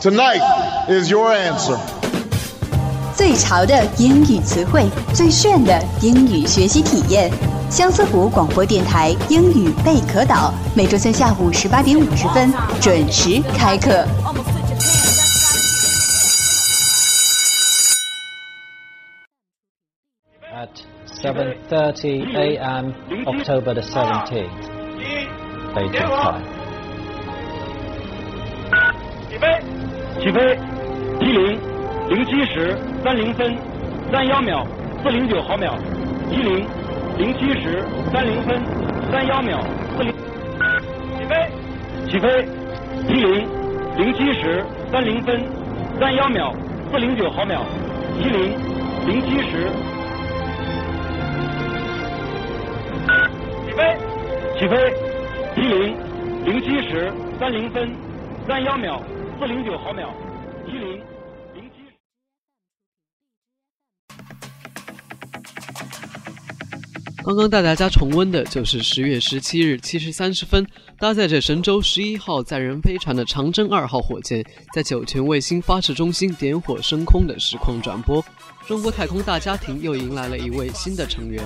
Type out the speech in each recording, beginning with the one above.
Tonight is your answer. 最潮的英语词汇，最炫的英语学习体验。相思湖广播电台英语贝壳岛，每周三下午十八点五十分准时开课。at 7:30 a.m. October the 17th, Beijing time. 起飞，起飞，机零零七时三零分三幺秒四零九毫秒，机零零七时三零分三幺秒四零，起飞，起飞，机零零七时三零分三幺秒四零九毫秒，机零零七时，起飞，起飞，机零零七时三零分三幺秒。四零九毫秒，一零零七。刚刚带大家重温的就是十月十七日七时三十分，搭载着神舟十一号载人飞船的长征二号火箭，在酒泉卫星发射中心点火升空的实况转播。中国太空大家庭又迎来了一位新的成员。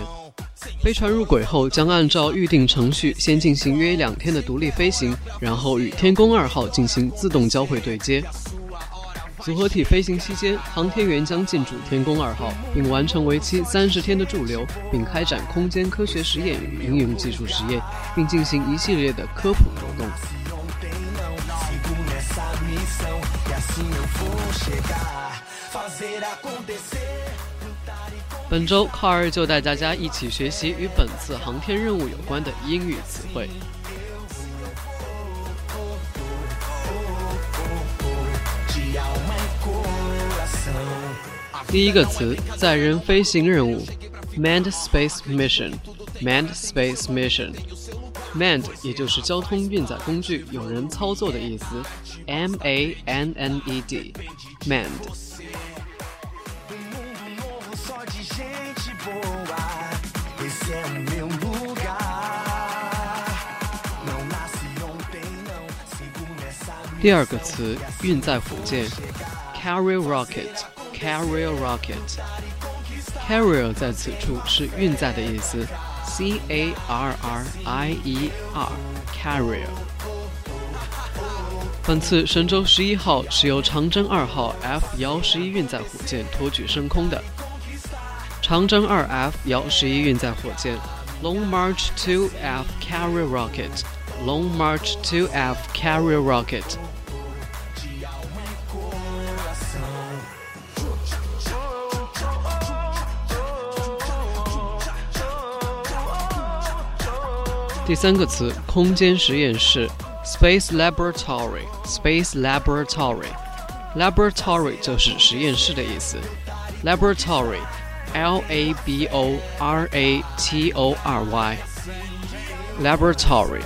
飞船入轨后，将按照预定程序先进行约两天的独立飞行，然后与天宫二号进行自动交会对接。组合体飞行期间，航天员将进驻天宫二号，并完成为期三十天的驻留，并开展空间科学实验与应用技术实验，并进行一系列的科普活动。本周，卡尔就带大家一起学习与本次航天任务有关的英语词汇。第一个词，载人飞行任务，manned space mission，manned space mission，manned 也就是交通运载工具，有人操作的意思，m a n n e d，manned。第二个词，运载火箭，carrier rocket，carrier rocket，carrier 在此处是运载的意思，c a r r i e r，carrier。本次神舟十一号是由长征二号 F 幺十一运载火箭托举升空的。长征二 F 幺十一运载火箭，Long March 2 F carrier rocket，Long March 2 F carrier rocket。第三个词，空间实验室，space laboratory，space laboratory，laboratory 就是实验室的意思 Laboratory，laboratory。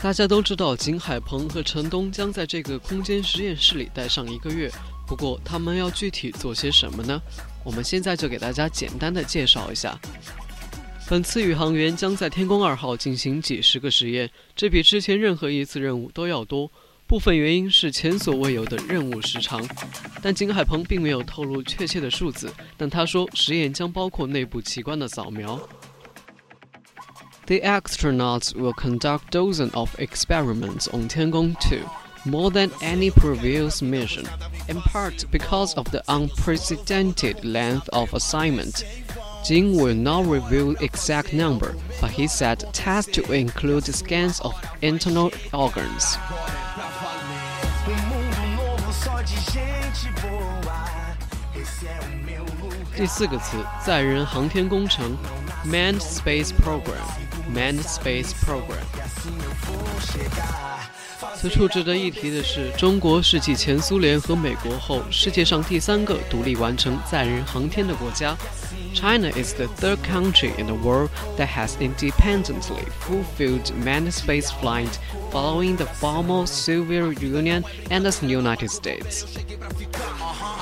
大家都知道，景海鹏和陈东将在这个空间实验室里待上一个月。不过，他们要具体做些什么呢？我们现在就给大家简单的介绍一下。本次宇航员将在天宫二号进行几十个实验，这比之前任何一次任务都要多。部分原因是前所未有的任务时长，但景海鹏并没有透露确切的数字。但他说，实验将包括内部器官的扫描。The astronauts will conduct dozens of experiments on Tiangong 2, more than any previous mission, in part because of the unprecedented length of assignment. Jing will not reveal exact number, but he said tests will include scans of internal organs. 第四个词，载人航天工程 Manned Space Program, Manned Space Program。此处值得一提的是，中国是继前苏联和美国后，世界上第三个独立完成载人航天的国家。 China is the third country in the world that has independently fulfilled manned space flight, following the former Soviet Union and the United States.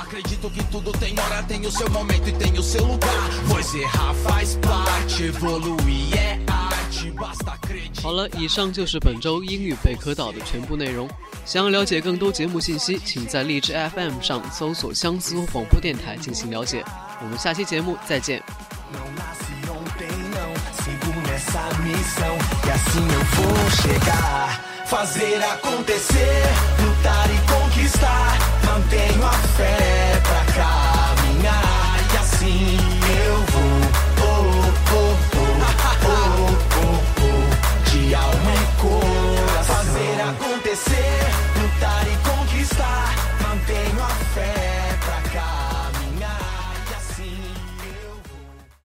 acredito que tudo tem hora, tem o seu momento e tem o seu lugar. Pois errar faz parte, evoluir é arte, basta acreditar. 好了，以上就是本周英语贝壳岛的全部内容。 想要了解更多节目信息请在荔枝 fm 上搜索江苏广播电台进行了解。我们下期节目再见。